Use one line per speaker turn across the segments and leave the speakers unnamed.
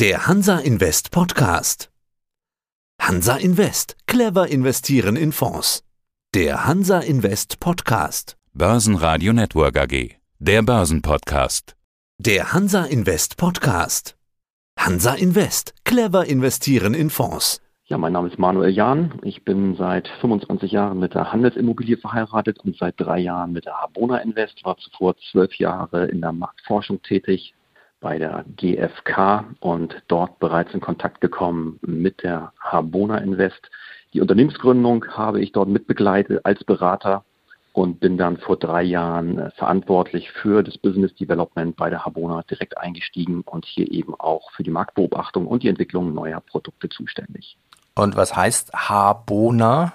Der Hansa Invest Podcast. Hansa Invest. Clever investieren in Fonds. Der Hansa Invest Podcast.
Börsenradio Network AG. Der Börsenpodcast.
Der Hansa Invest Podcast. Hansa Invest. Clever investieren in Fonds.
Ja, mein Name ist Manuel Jahn. Ich bin seit 25 Jahren mit der Handelsimmobilie verheiratet und seit drei Jahren mit der Habona Invest. War zuvor zwölf Jahre in der Marktforschung tätig bei der GfK und dort bereits in Kontakt gekommen mit der Habona Invest. Die Unternehmensgründung habe ich dort mitbegleitet als Berater und bin dann vor drei Jahren äh, verantwortlich für das Business Development bei der Habona direkt eingestiegen und hier eben auch für die Marktbeobachtung und die Entwicklung neuer Produkte zuständig.
Und was heißt Habona?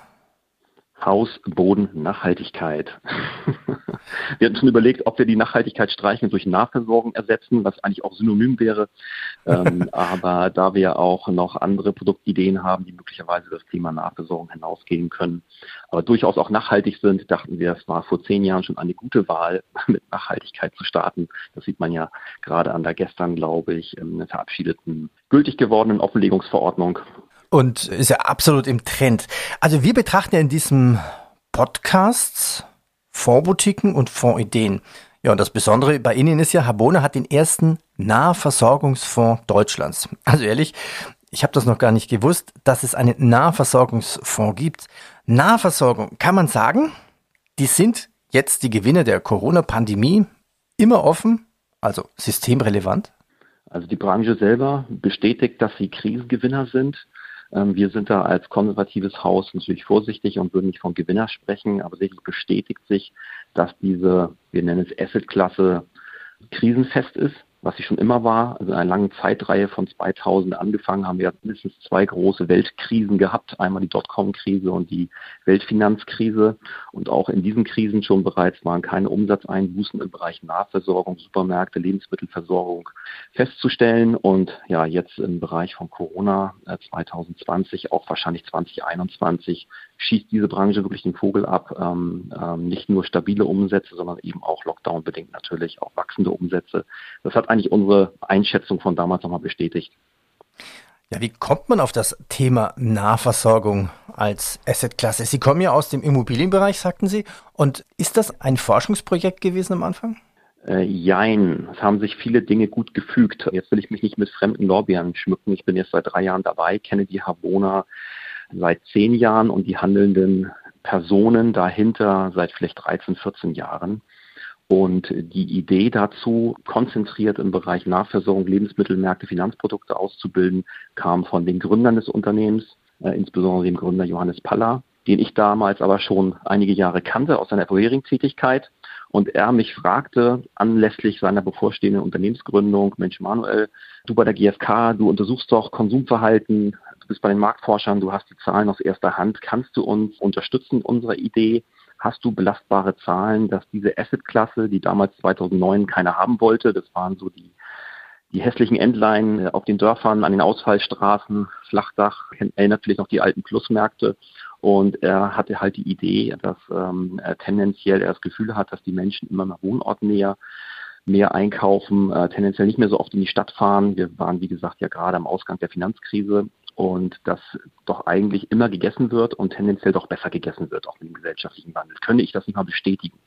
Haus, Boden, Nachhaltigkeit. wir hatten schon überlegt, ob wir die Nachhaltigkeit streichen und durch Nahversorgung ersetzen, was eigentlich auch synonym wäre. ähm, aber da wir auch noch andere Produktideen haben, die möglicherweise das Thema Nahversorgung hinausgehen können, aber durchaus auch nachhaltig sind, dachten wir, es war vor zehn Jahren schon eine gute Wahl, mit Nachhaltigkeit zu starten. Das sieht man ja gerade an der gestern, glaube ich, ähm, verabschiedeten, gültig gewordenen Offenlegungsverordnung
und ist ja absolut im Trend. Also wir betrachten ja in diesem Podcast Fondsboutiquen und Fondsideen. Ja, und das Besondere bei Ihnen ist ja, Habona hat den ersten Nahversorgungsfonds Deutschlands. Also ehrlich, ich habe das noch gar nicht gewusst, dass es einen Nahversorgungsfonds gibt. Nahversorgung, kann man sagen, die sind jetzt die Gewinner der Corona-Pandemie immer offen, also systemrelevant?
Also die Branche selber bestätigt, dass sie Krisengewinner sind. Ähm, wir sind da als konservatives Haus natürlich vorsichtig und würden nicht von Gewinner sprechen, aber sicherlich bestätigt sich, dass diese, wir nennen es Asset-Klasse, krisenfest ist was sie schon immer war. Also in einer langen Zeitreihe von 2000 angefangen haben wir mindestens zwei große Weltkrisen gehabt. Einmal die Dotcom-Krise und die Weltfinanzkrise. Und auch in diesen Krisen schon bereits waren keine Umsatzeinbußen im Bereich Nahversorgung, Supermärkte, Lebensmittelversorgung festzustellen. Und ja, jetzt im Bereich von Corona 2020, äh, auch wahrscheinlich 2021, schießt diese Branche wirklich den Vogel ab. Ähm, ähm, nicht nur stabile Umsätze, sondern eben auch Lockdown-bedingt natürlich auch wachsende Umsätze. Das hat eigentlich unsere Einschätzung von damals nochmal bestätigt.
Ja, wie kommt man auf das Thema Nahversorgung als Assetklasse? Sie kommen ja aus dem Immobilienbereich, sagten Sie. Und ist das ein Forschungsprojekt gewesen am Anfang?
Äh, jein, es haben sich viele Dinge gut gefügt. Jetzt will ich mich nicht mit fremden Lorbeeren schmücken. Ich bin jetzt seit drei Jahren dabei, kenne die Habona seit zehn Jahren und die handelnden Personen dahinter seit vielleicht 13, 14 Jahren. Und die Idee dazu, konzentriert im Bereich Nahversorgung, Lebensmittelmärkte, Finanzprodukte auszubilden, kam von den Gründern des Unternehmens, äh, insbesondere dem Gründer Johannes Paller, den ich damals aber schon einige Jahre kannte aus seiner vorherigen Tätigkeit. Und er mich fragte anlässlich seiner bevorstehenden Unternehmensgründung, Mensch Manuel, du bei der GfK, du untersuchst doch Konsumverhalten, du bist bei den Marktforschern, du hast die Zahlen aus erster Hand, kannst du uns unterstützen in unserer Idee? Hast du belastbare Zahlen, dass diese Asset-Klasse, die damals 2009 keiner haben wollte, das waren so die, die hässlichen Endlein äh, auf den Dörfern, an den Ausfallstraßen, Flachdach, erinnert vielleicht noch die alten Plusmärkte. Und er hatte halt die Idee, dass ähm, er tendenziell er das Gefühl hat, dass die Menschen immer mehr wohnortnäher mehr einkaufen, äh, tendenziell nicht mehr so oft in die Stadt fahren. Wir waren, wie gesagt, ja gerade am Ausgang der Finanzkrise und das doch eigentlich immer gegessen wird und tendenziell doch besser gegessen wird, auch mit dem gesellschaftlichen Wandel. Könnte ich das nicht mal bestätigen?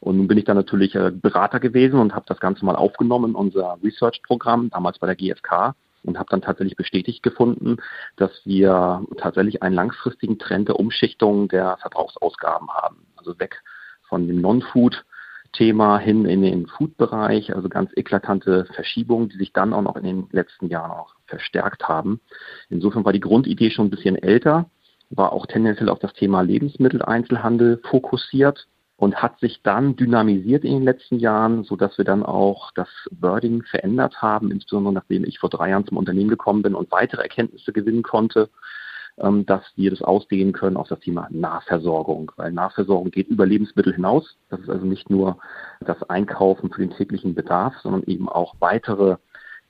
Und nun bin ich dann natürlich äh, Berater gewesen und habe das Ganze mal aufgenommen in unser Research-Programm, damals bei der GfK, und habe dann tatsächlich bestätigt gefunden, dass wir tatsächlich einen langfristigen Trend der Umschichtung der Verbrauchsausgaben haben. Also weg von dem Non-Food Thema hin in den Food-Bereich, also ganz eklatante Verschiebungen, die sich dann auch noch in den letzten Jahren auch verstärkt haben. Insofern war die Grundidee schon ein bisschen älter, war auch tendenziell auf das Thema Lebensmitteleinzelhandel fokussiert und hat sich dann dynamisiert in den letzten Jahren, so dass wir dann auch das Wording verändert haben, insbesondere nachdem ich vor drei Jahren zum Unternehmen gekommen bin und weitere Erkenntnisse gewinnen konnte ähm, dass wir das ausdehnen können auf das Thema Nahversorgung, weil Nahversorgung geht über Lebensmittel hinaus. Das ist also nicht nur das Einkaufen für den täglichen Bedarf, sondern eben auch weitere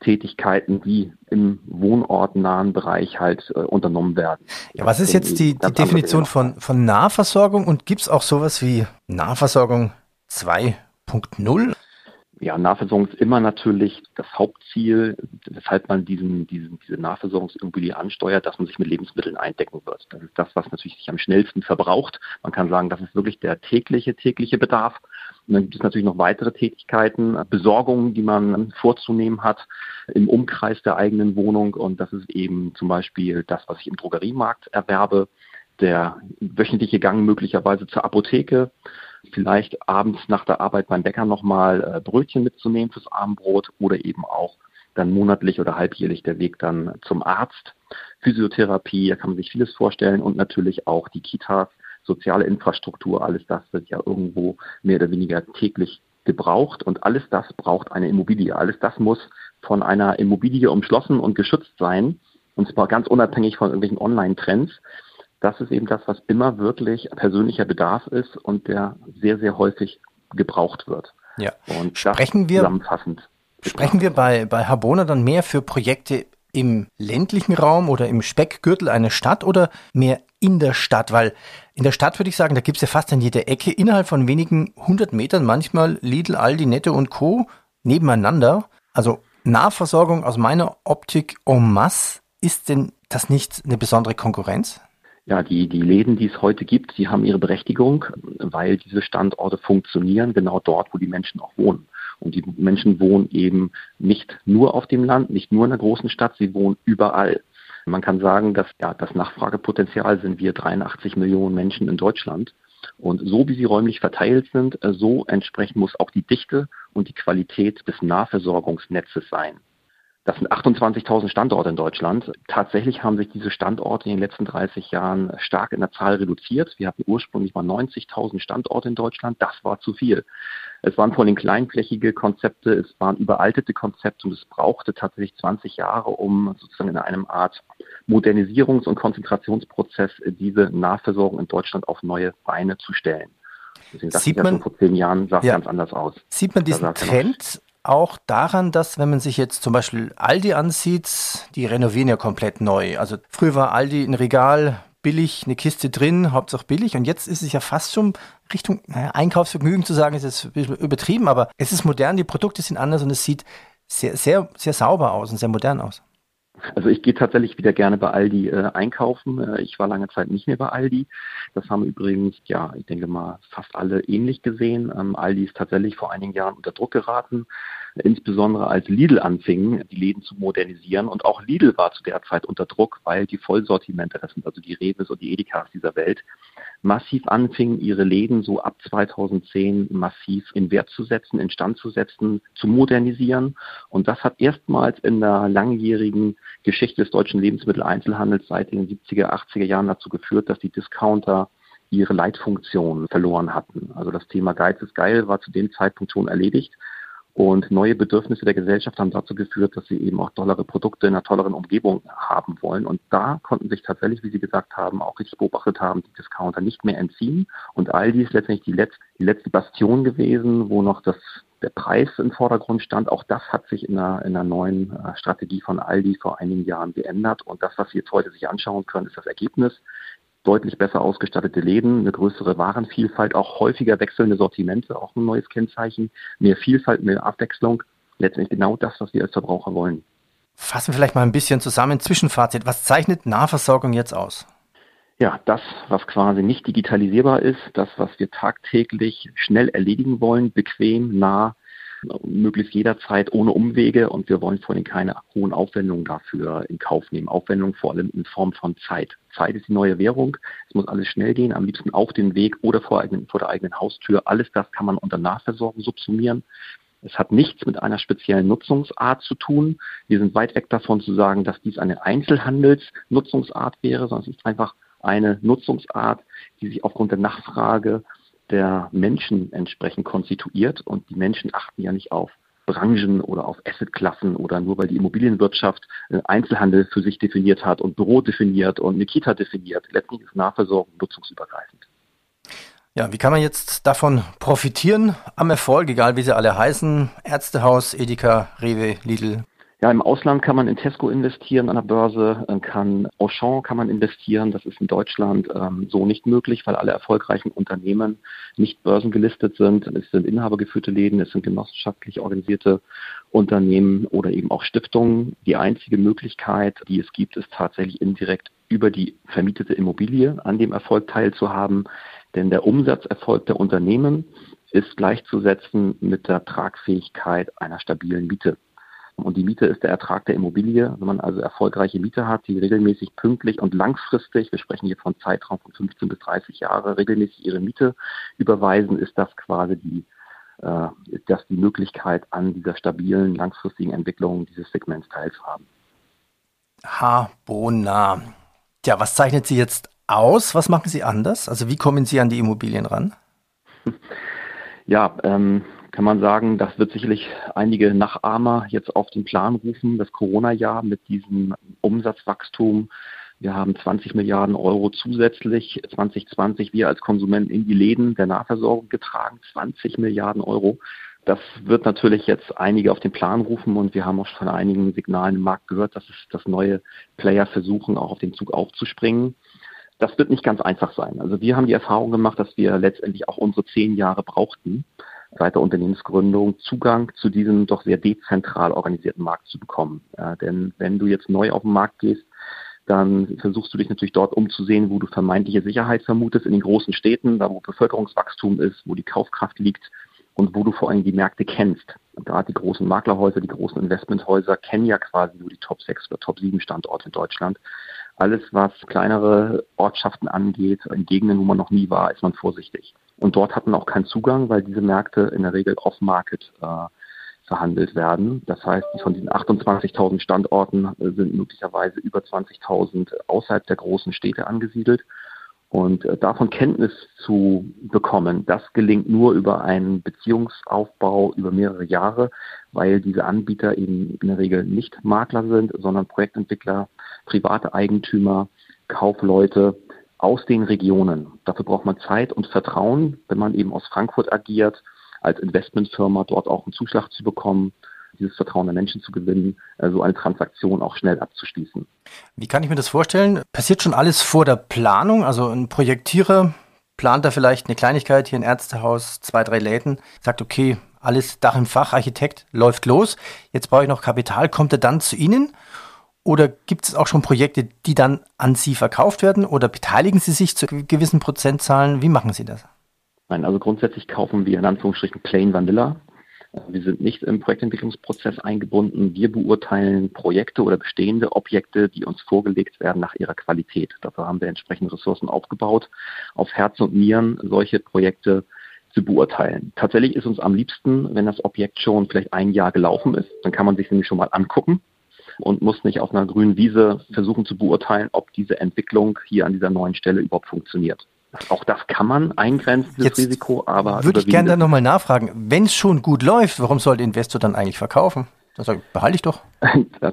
Tätigkeiten, die im wohnortnahen Bereich halt äh, unternommen werden.
Ja, was ist jetzt die, die Definition von, von Nahversorgung und gibt es auch sowas wie Nahversorgung 2.0?
Ja, Nahversorgung ist immer natürlich das Hauptziel, weshalb man diesen, diesen, diese Nahversorgungsimmobilie ansteuert, dass man sich mit Lebensmitteln eindecken wird. Das ist das, was natürlich sich am schnellsten verbraucht. Man kann sagen, das ist wirklich der tägliche, tägliche Bedarf. Und dann gibt es natürlich noch weitere Tätigkeiten, Besorgungen, die man vorzunehmen hat im Umkreis der eigenen Wohnung. Und das ist eben zum Beispiel das, was ich im Drogeriemarkt erwerbe, der wöchentliche Gang möglicherweise zur Apotheke, vielleicht abends nach der Arbeit beim Bäcker nochmal äh, Brötchen mitzunehmen fürs Abendbrot oder eben auch dann monatlich oder halbjährlich der Weg dann zum Arzt, Physiotherapie, da kann man sich vieles vorstellen und natürlich auch die Kitas, soziale Infrastruktur, alles das wird ja irgendwo mehr oder weniger täglich gebraucht und alles das braucht eine Immobilie. Alles das muss von einer Immobilie umschlossen und geschützt sein und zwar ganz unabhängig von irgendwelchen Online-Trends das ist eben das, was immer wirklich persönlicher Bedarf ist und der sehr, sehr häufig gebraucht wird.
Ja. Und sprechen wir, zusammenfassend. Sprechen wir bei, bei Habona dann mehr für Projekte im ländlichen Raum oder im Speckgürtel einer Stadt oder mehr in der Stadt? Weil in der Stadt würde ich sagen, da gibt es ja fast an jeder Ecke innerhalb von wenigen hundert Metern manchmal Lidl, Aldi, Netto und Co. nebeneinander. Also Nahversorgung aus meiner Optik en masse. Ist denn das nicht eine besondere Konkurrenz?
Ja, die, die Läden, die es heute gibt, die haben ihre Berechtigung, weil diese Standorte funktionieren genau dort, wo die Menschen auch wohnen. Und die Menschen wohnen eben nicht nur auf dem Land, nicht nur in der großen Stadt, sie wohnen überall. Man kann sagen, dass ja, das Nachfragepotenzial sind wir 83 Millionen Menschen in Deutschland. Und so wie sie räumlich verteilt sind, so entsprechend muss auch die Dichte und die Qualität des Nahversorgungsnetzes sein. Das sind 28.000 Standorte in Deutschland. Tatsächlich haben sich diese Standorte in den letzten 30 Jahren stark in der Zahl reduziert. Wir hatten ursprünglich mal 90.000 Standorte in Deutschland. Das war zu viel. Es waren vor allem kleinflächige Konzepte, es waren überaltete Konzepte und es brauchte tatsächlich 20 Jahre, um sozusagen in einem Art Modernisierungs- und Konzentrationsprozess diese Nahversorgung in Deutschland auf neue Beine zu stellen.
Deswegen sieht man, ja vor zehn Jahren sah es ja, ganz anders aus. Sieht man diesen Trend auch daran, dass wenn man sich jetzt zum Beispiel Aldi ansieht, die renovieren ja komplett neu. Also früher war Aldi ein Regal billig, eine Kiste drin, Hauptsache billig. Und jetzt ist es ja fast schon Richtung naja, Einkaufsvergnügen zu sagen, ist jetzt übertrieben, aber es ist modern, die Produkte sind anders und es sieht sehr, sehr, sehr sauber aus und sehr modern aus.
Also ich gehe tatsächlich wieder gerne bei Aldi äh, einkaufen. Äh, ich war lange Zeit nicht mehr bei Aldi. Das haben übrigens, ja, ich denke mal, fast alle ähnlich gesehen. Ähm, Aldi ist tatsächlich vor einigen Jahren unter Druck geraten, insbesondere als Lidl anfing, die Läden zu modernisieren. Und auch Lidl war zu der Zeit unter Druck, weil die Vollsortimente, das sind also die Reves und die Edekas dieser Welt, massiv anfingen, ihre Läden so ab 2010 massiv in Wert zu setzen, instand zu setzen, zu modernisieren. Und das hat erstmals in der langjährigen Geschichte des deutschen Lebensmitteleinzelhandels seit den 70er, 80er Jahren dazu geführt, dass die Discounter ihre Leitfunktion verloren hatten. Also das Thema Geiz ist geil war zu dem Zeitpunkt schon erledigt. Und neue Bedürfnisse der Gesellschaft haben dazu geführt, dass sie eben auch tollere Produkte in einer tolleren Umgebung haben wollen. Und da konnten sich tatsächlich, wie Sie gesagt haben, auch richtig beobachtet haben, die Discounter nicht mehr entziehen. Und Aldi ist letztendlich die letzte, die letzte Bastion gewesen, wo noch das, der Preis im Vordergrund stand. Auch das hat sich in einer, in einer neuen äh, Strategie von Aldi vor einigen Jahren geändert. Und das, was Sie jetzt heute sich anschauen können, ist das Ergebnis deutlich besser ausgestattete Läden, eine größere Warenvielfalt, auch häufiger wechselnde Sortimente, auch ein neues Kennzeichen, mehr Vielfalt, mehr Abwechslung. Letztendlich genau das, was wir als Verbraucher wollen.
Fassen wir vielleicht mal ein bisschen zusammen. Zwischenfazit. Was zeichnet Nahversorgung jetzt aus?
Ja, das, was quasi nicht digitalisierbar ist, das, was wir tagtäglich schnell erledigen wollen, bequem, nah, möglichst jederzeit ohne Umwege und wir wollen vor allem keine hohen Aufwendungen dafür in Kauf nehmen. Aufwendungen vor allem in Form von Zeit. Zeit ist die neue Währung. Es muss alles schnell gehen, am liebsten auf den Weg oder vor, eigenen, vor der eigenen Haustür. Alles das kann man unter Nachversorgung subsumieren. Es hat nichts mit einer speziellen Nutzungsart zu tun. Wir sind weit weg davon zu sagen, dass dies eine Einzelhandelsnutzungsart wäre, sondern es ist einfach eine Nutzungsart, die sich aufgrund der Nachfrage der Menschen entsprechend konstituiert. Und die Menschen achten ja nicht auf Branchen oder auf Assetklassen oder nur weil die Immobilienwirtschaft äh, Einzelhandel für sich definiert hat und Büro definiert und eine Kita definiert. Letztlich ist Nahversorgung nutzungsübergreifend.
Ja, wie kann man jetzt davon profitieren am Erfolg, egal wie sie alle heißen? Ärztehaus, Edeka, Rewe, Lidl,
Ja, im Ausland kann man in Tesco investieren an der Börse, kann Auchan kann man investieren. Das ist in Deutschland ähm, so nicht möglich, weil alle erfolgreichen Unternehmen nicht börsengelistet sind. Es sind inhabergeführte Läden, es sind genossenschaftlich organisierte Unternehmen oder eben auch Stiftungen. Die einzige Möglichkeit, die es gibt, ist tatsächlich indirekt über die vermietete Immobilie an dem Erfolg teilzuhaben. Denn der Umsatzerfolg der Unternehmen ist gleichzusetzen mit der Tragfähigkeit einer stabilen Miete. Und die Miete ist der Ertrag der Immobilie. Wenn man also erfolgreiche Miete hat, die regelmäßig pünktlich und langfristig, wir sprechen hier von Zeitraum von 15 bis 30 Jahre, regelmäßig ihre Miete überweisen, ist das quasi die, äh, ist das die Möglichkeit, an dieser stabilen, langfristigen Entwicklung dieses Segments teilzuhaben.
Habona. Tja, was zeichnet Sie jetzt aus? Was machen Sie anders? Also wie kommen Sie an die Immobilien ran?
Ja, ähm, kann man sagen, das wird sicherlich einige Nachahmer jetzt auf den Plan rufen, das Corona-Jahr mit diesem Umsatzwachstum. Wir haben 20 Milliarden Euro zusätzlich 2020 wir als Konsumenten in die Läden der Nahversorgung getragen. 20 Milliarden Euro. Das wird natürlich jetzt einige auf den Plan rufen und wir haben auch von einigen Signalen im Markt gehört, dass es das neue Player versuchen, auch auf den Zug aufzuspringen. Das wird nicht ganz einfach sein. Also wir haben die Erfahrung gemacht, dass wir letztendlich auch unsere zehn Jahre brauchten, seit der Unternehmensgründung Zugang zu diesem doch sehr dezentral organisierten Markt zu bekommen. Äh, denn wenn du jetzt neu auf den Markt gehst, dann versuchst du dich natürlich dort umzusehen, wo du vermeintliche Sicherheit vermutest, in den großen Städten, da wo Bevölkerungswachstum ist, wo die Kaufkraft liegt und wo du vor allem die Märkte kennst. Gerade die großen Maklerhäuser, die großen Investmenthäuser kennen ja quasi nur die Top 6 oder Top 7 Standorte in Deutschland. Alles, was kleinere Ortschaften angeht, in Gegenden, wo man noch nie war, ist man vorsichtig. Und dort hat man auch keinen Zugang, weil diese Märkte in der Regel off-market äh, verhandelt werden. Das heißt, von diesen 28.000 Standorten äh, sind möglicherweise über 20.000 außerhalb der großen Städte angesiedelt. Und äh, davon Kenntnis zu bekommen, das gelingt nur über einen Beziehungsaufbau über mehrere Jahre, weil diese Anbieter eben in der Regel nicht Makler sind, sondern Projektentwickler, private Eigentümer, Kaufleute, aus den Regionen. Dafür braucht man Zeit und Vertrauen, wenn man eben aus Frankfurt agiert, als Investmentfirma dort auch einen Zuschlag zu bekommen, dieses Vertrauen der Menschen zu gewinnen, so also eine Transaktion auch schnell abzuschließen.
Wie kann ich mir das vorstellen? Passiert schon alles vor der Planung? Also ein Projektierer plant da vielleicht eine Kleinigkeit, hier ein Ärztehaus, zwei, drei Läden, sagt, okay, alles Dach im Fach, Architekt, läuft los. Jetzt brauche ich noch Kapital. Kommt er dann zu Ihnen oder gibt es auch schon Projekte, die dann an Sie verkauft werden oder beteiligen Sie sich zu gewissen Prozentzahlen? Wie machen Sie das?
Nein, also grundsätzlich kaufen wir in Anführungsstrichen Plain Vanilla. Wir sind nicht im Projektentwicklungsprozess eingebunden. Wir beurteilen Projekte oder bestehende Objekte, die uns vorgelegt werden nach ihrer Qualität. Dafür haben wir entsprechende Ressourcen aufgebaut, auf Herz und Nieren solche Projekte zu beurteilen. Tatsächlich ist uns am liebsten, wenn das Objekt schon vielleicht ein Jahr gelaufen ist, dann kann man sich nämlich schon mal angucken und muss nicht auf einer grünen Wiese versuchen zu beurteilen, ob diese Entwicklung hier an dieser neuen Stelle überhaupt funktioniert. Auch das kann man eingrenzen, das Risiko, aber.
Würde ich gerne dann nochmal nachfragen, wenn es schon gut läuft, warum soll der Investor dann eigentlich verkaufen? Das behalte ich doch.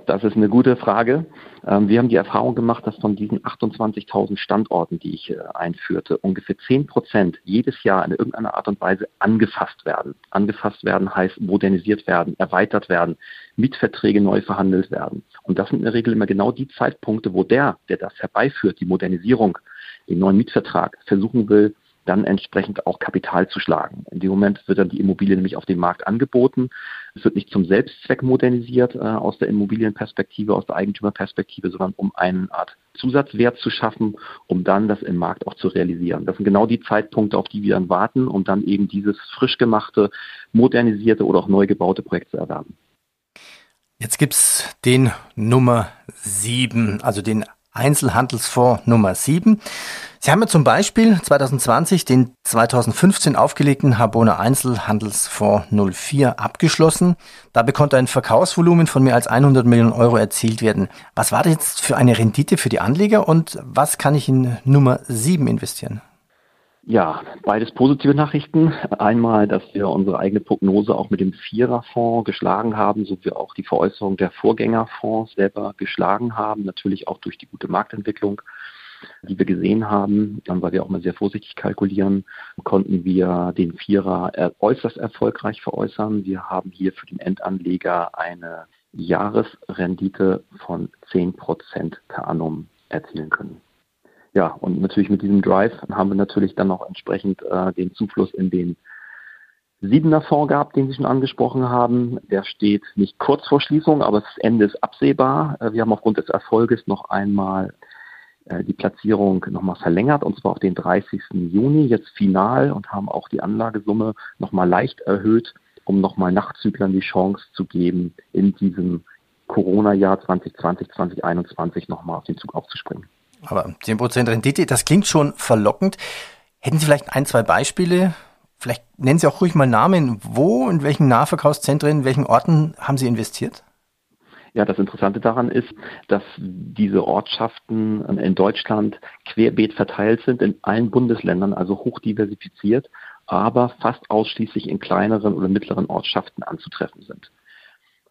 Das ist eine gute Frage. Ähm, wir haben die Erfahrung gemacht, dass von diesen 28.000 Standorten, die ich äh, einführte, ungefähr 10 Prozent jedes Jahr in irgendeiner Art und Weise angefasst werden. Angefasst werden heißt modernisiert werden, erweitert werden, Mietverträge neu verhandelt werden. Und das sind in der Regel immer genau die Zeitpunkte, wo der, der das herbeiführt, die Modernisierung, den neuen Mietvertrag, versuchen will, dann entsprechend auch Kapital zu schlagen. In dem Moment wird dann die Immobilie nämlich auf dem Markt angeboten. Es wird nicht zum Selbstzweck modernisiert äh, aus der Immobilienperspektive, aus der Eigentümerperspektive, sondern um eine Art Zusatzwert zu schaffen, um dann das im Markt auch zu realisieren. Das sind genau die Zeitpunkte, auf die wir dann warten, um dann eben dieses frisch gemachte, modernisierte oder auch neu gebaute Projekt zu erwerben.
Jetzt gibt es den Nummer 7, also den Einzelhandelsfonds Nummer 7. Sie haben ja zum Beispiel 2020 den 2015 aufgelegten Habona Einzelhandelsfonds 04 abgeschlossen. Dabei konnte ein Verkaufsvolumen von mehr als 100 Millionen Euro erzielt werden. Was war das jetzt für eine Rendite für die Anleger und was kann ich in Nummer 7 investieren?
Ja, beides positive Nachrichten. Einmal, dass wir unsere eigene Prognose auch mit dem Viererfonds geschlagen haben, so wie auch die Veräußerung der Vorgängerfonds selber geschlagen haben, natürlich auch durch die gute Marktentwicklung die wir gesehen haben, weil wir auch mal sehr vorsichtig kalkulieren, konnten wir den Vierer äußerst erfolgreich veräußern. Wir haben hier für den Endanleger eine Jahresrendite von 10% per annum erzielen können. Ja, und natürlich mit diesem Drive haben wir natürlich dann noch entsprechend äh, den Zufluss in den Siebener Fonds gehabt, den Sie schon angesprochen haben. Der steht nicht kurz vor Schließung, aber das Ende ist absehbar. Äh, wir haben aufgrund des Erfolges noch einmal äh, die Platzierung nochmal verlängert und zwar auf den 30. Juni, jetzt final und haben auch die Anlagesumme nochmal leicht erhöht, um nochmal Nachzüglern die Chance zu geben, in diesem Corona-Jahr 2020, 2021 nochmal auf den Zug aufzuspringen.
Aber 10% Rendite, das klingt schon verlockend. Hätten Sie vielleicht ein, zwei Beispiele? Vielleicht nennen Sie auch ruhig mal Namen. Wo, in welchen Nahverkaufszentren, in welchen Orten haben Sie investiert?
Ja, das Interessante daran ist, dass diese Ortschaften in Deutschland querbeet verteilt sind in allen Bundesländern, also hoch diversifiziert, aber fast ausschließlich in kleineren oder mittleren Ortschaften anzutreffen sind.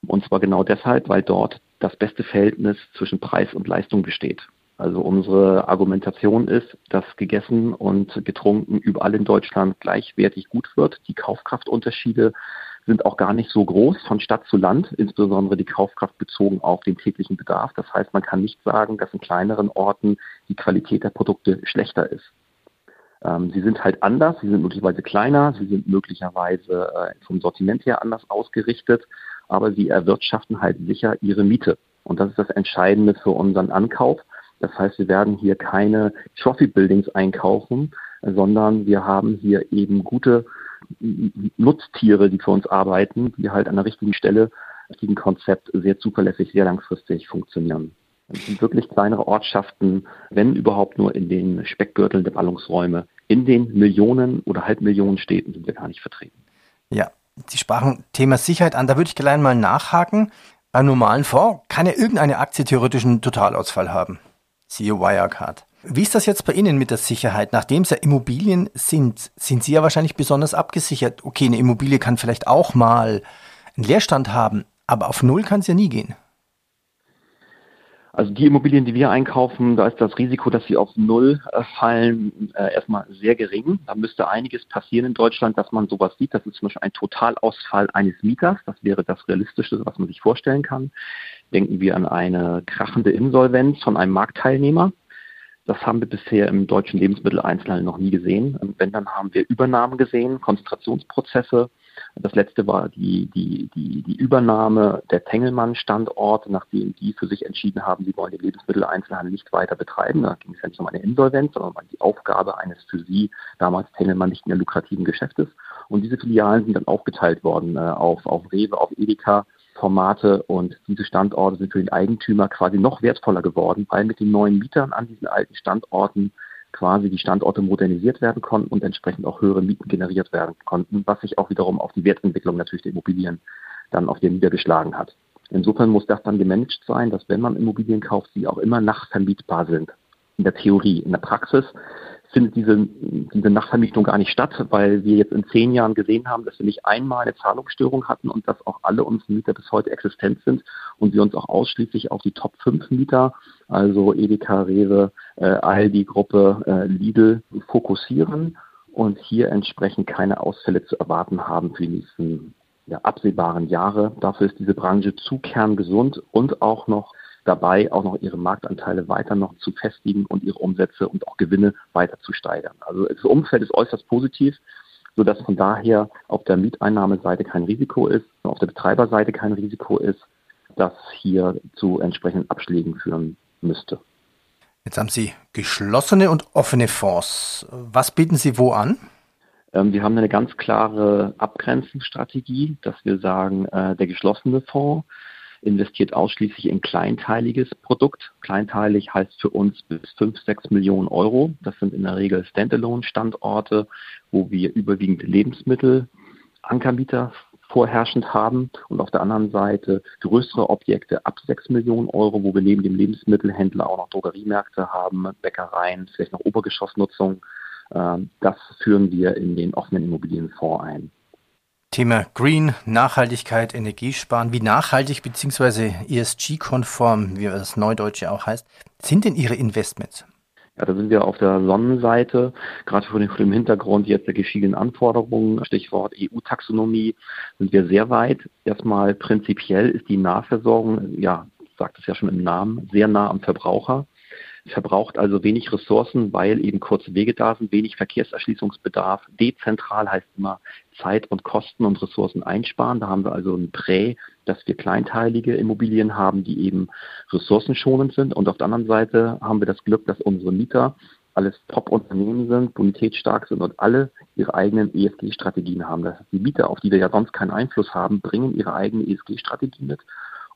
Und zwar genau deshalb, weil dort das beste Verhältnis zwischen Preis und Leistung besteht. Also unsere Argumentation ist, dass gegessen und getrunken überall in Deutschland gleichwertig gut wird. Die Kaufkraftunterschiede sind auch gar nicht so groß von Stadt zu Land, insbesondere die Kaufkraft bezogen auf den täglichen Bedarf. Das heißt, man kann nicht sagen, dass in kleineren Orten die Qualität der Produkte schlechter ist. Ähm, sie sind halt anders, sie sind möglicherweise kleiner, sie sind möglicherweise äh, vom Sortiment her anders ausgerichtet, aber sie erwirtschaften halt sicher ihre Miete. Und das ist das Entscheidende für unseren Ankauf. Das heißt, wir werden hier keine Trophy Buildings einkaufen, sondern wir haben hier eben gute Nutztiere, die für uns arbeiten, die halt an der richtigen Stelle, richtigen Konzept sehr zuverlässig, sehr langfristig funktionieren. Das sind wirklich kleinere Ortschaften, wenn überhaupt nur in den Speckgürteln der Ballungsräume. In den Millionen oder Halbmillionen Städten sind wir gar nicht vertreten.
Ja, Sie sprachen Thema Sicherheit an. Da würde ich gleich mal nachhaken. Beim normalen Fonds kann ja irgendeine Aktie theoretisch einen Totalausfall haben. Siehe Wirecard. Wie ist das jetzt bei Ihnen mit der Sicherheit? Nachdem es ja Immobilien sind, sind Sie ja wahrscheinlich besonders abgesichert. Okay, eine Immobilie kann vielleicht auch mal einen Leerstand haben, aber auf Null kann es ja nie gehen.
Also die Immobilien, die wir einkaufen, da ist das Risiko, dass sie auf Null äh, fallen, äh, erstmal sehr gering. Da müsste einiges passieren in Deutschland, dass man sowas sieht. Das ist zum Beispiel ein Totalausfall eines Mieters. Das wäre das Realistischste, was man sich vorstellen kann. Denken wir an eine krachende Insolvenz von einem Marktteilnehmer. Das haben wir bisher im deutschen Lebensmitteleinzelhandel noch nie gesehen. Wenn, dann haben wir Übernahmen gesehen, Konzentrationsprozesse. Das letzte war die, die, die, die Übernahme der Tengelmann-Standorte, nachdem die für sich entschieden haben, sie wollen den Lebensmitteleinzelhandel nicht weiter betreiben. Da ging es ja nicht um eine Insolvenz, sondern um die Aufgabe eines für sie damals Tengelmann nicht mehr lukrativen Geschäftes. Und diese Filialen sind dann aufgeteilt worden äh, auf, auf Rewe, auf Edeka, Formate und diese Standorte sind für den Eigentümer quasi noch wertvoller geworden, weil mit den neuen Mietern an diesen alten Standorten quasi die Standorte modernisiert werden konnten und entsprechend auch höhere Mieten generiert werden konnten, was sich auch wiederum auf die Wertentwicklung natürlich der Immobilien dann auf den niedergeschlagen hat. Insofern muss das dann gemanagt sein, dass wenn man Immobilien kauft, sie auch immer nachvermietbar sind. In der Theorie. In der Praxis findet diese, diese Nachvermietung gar nicht statt, weil wir jetzt in zehn Jahren gesehen haben, dass wir nicht einmal eine Zahlungsstörung hatten und dass auch alle unsere Mieter bis heute existent sind und wir uns auch ausschließlich auf die Top 5 Mieter, also Edeka, Rewe, äh, Aldi-Gruppe, äh, Lidl, fokussieren und hier entsprechend keine Ausfälle zu erwarten haben für die nächsten ja, absehbaren Jahre. Dafür ist diese Branche zu kerngesund und auch noch dabei, auch noch ihre Marktanteile weiter noch zu festigen und ihre Umsätze und auch Gewinne weiter zu steigern. Also das Umfeld ist äußerst positiv, sodass von daher auf der Mieteinnahmeseite kein Risiko ist, auf der Betreiberseite kein Risiko ist, das hier zu entsprechenden Abschlägen führen müsste.
Jetzt haben Sie geschlossene und offene Fonds. Was bieten Sie wo an?
Ähm, wir haben eine ganz klare Abgrenzungsstrategie, dass wir sagen, äh, der geschlossene Fonds investiert ausschließlich in kleinteiliges Produkt. Kleinteilig heißt für uns bis 5, 6 Millionen Euro. Das sind in der Regel Standalone-Standorte, wo wir überwiegend Lebensmittel, Ankermieter vorherrschend haben und auf der anderen Seite größere Objekte ab 6 Millionen Euro, wo wir neben dem Lebensmittelhändler auch noch Drogeriemärkte haben, Bäckereien, vielleicht noch Obergeschossnutzung. Ähm, das führen wir in den offenen Immobilienfonds ein.
Thema Green, Nachhaltigkeit, Energiesparen. Wie nachhaltig bzw. ESG-konform, wie das Neudeutsche auch heißt, sind denn Ihre Investments?
Ja, da sind wir auf der Sonnenseite, gerade vor dem, Hintergrund jetzt der geschiedenen Anforderungen, Stichwort EU-Taxonomie, sind wir sehr weit. Erstmal prinzipiell ist die Nahversorgung, ja, sagt es ja schon im Namen, sehr nah am Verbraucher verbraucht also wenig Ressourcen, weil eben kurze Wege da sind, wenig Verkehrserschließungsbedarf. Dezentral heißt immer Zeit und Kosten und Ressourcen einsparen. Da haben wir also ein Prä, dass wir kleinteilige Immobilien haben, die eben ressourcenschonend sind. Und auf der anderen Seite haben wir das Glück, dass unsere Mieter alles Top-Unternehmen sind, bonitätsstark sind und alle ihre eigenen ESG-Strategien haben. Das heißt, die Mieter, auf die wir ja sonst keinen Einfluss haben, bringen ihre eigene ESG-Strategie mit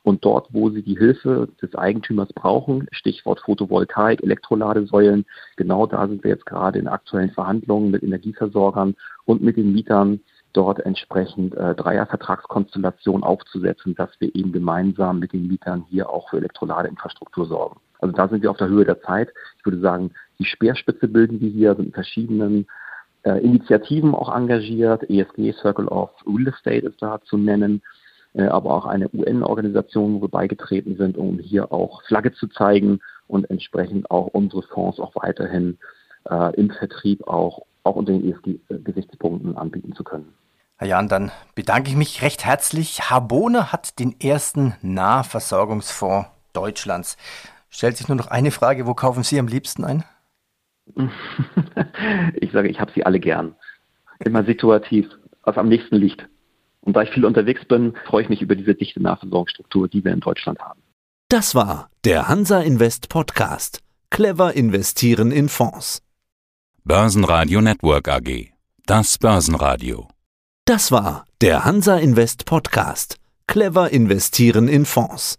und dort, wo sie die Hilfe des Eigentümers brauchen, Stichwort Photovoltaik, Elektroladesäulen, genau da sind wir jetzt gerade in aktuellen Verhandlungen mit Energieversorgern und mit den Mietern, dort entsprechend äh, Dreiervertragskonstellationen aufzusetzen, dass wir eben gemeinsam mit den Mietern hier auch für Elektroladeinfrastruktur sorgen. Also da sind wir auf der Höhe der Zeit. Ich würde sagen, die Speerspitze bilden wir hier, sind in verschiedenen äh, Initiativen auch engagiert. ESG Circle of Real Estate ist da zu nennen. Äh, aber auch eine UN-Organisation, wo wir beigetreten sind, um hier auch Flagge zu zeigen und entsprechend auch unsere Fonds auch weiterhin äh, im Vertrieb auch, auch unter den ESG-Gesichtspunkten anbieten zu können.
Herr Jan, dann bedanke ich mich recht herzlich. Harbone hat den ersten Nahversorgungsfonds Deutschlands. Stellt sich nur noch eine Frage, wo kaufen Sie am liebsten ein?
ich sage, ich habe sie alle gern. Immer situativ, was am nächsten liegt. Und da ich viel unterwegs bin, freue ich mich über diese dichte Nahversorgungsstruktur, die wir in Deutschland haben.
Das war der Hansa Invest Podcast. Clever investieren in Fonds.
Börsenradio Network AG. Das Börsenradio.
Das war der Hansa Invest Podcast. Clever investieren in Fonds.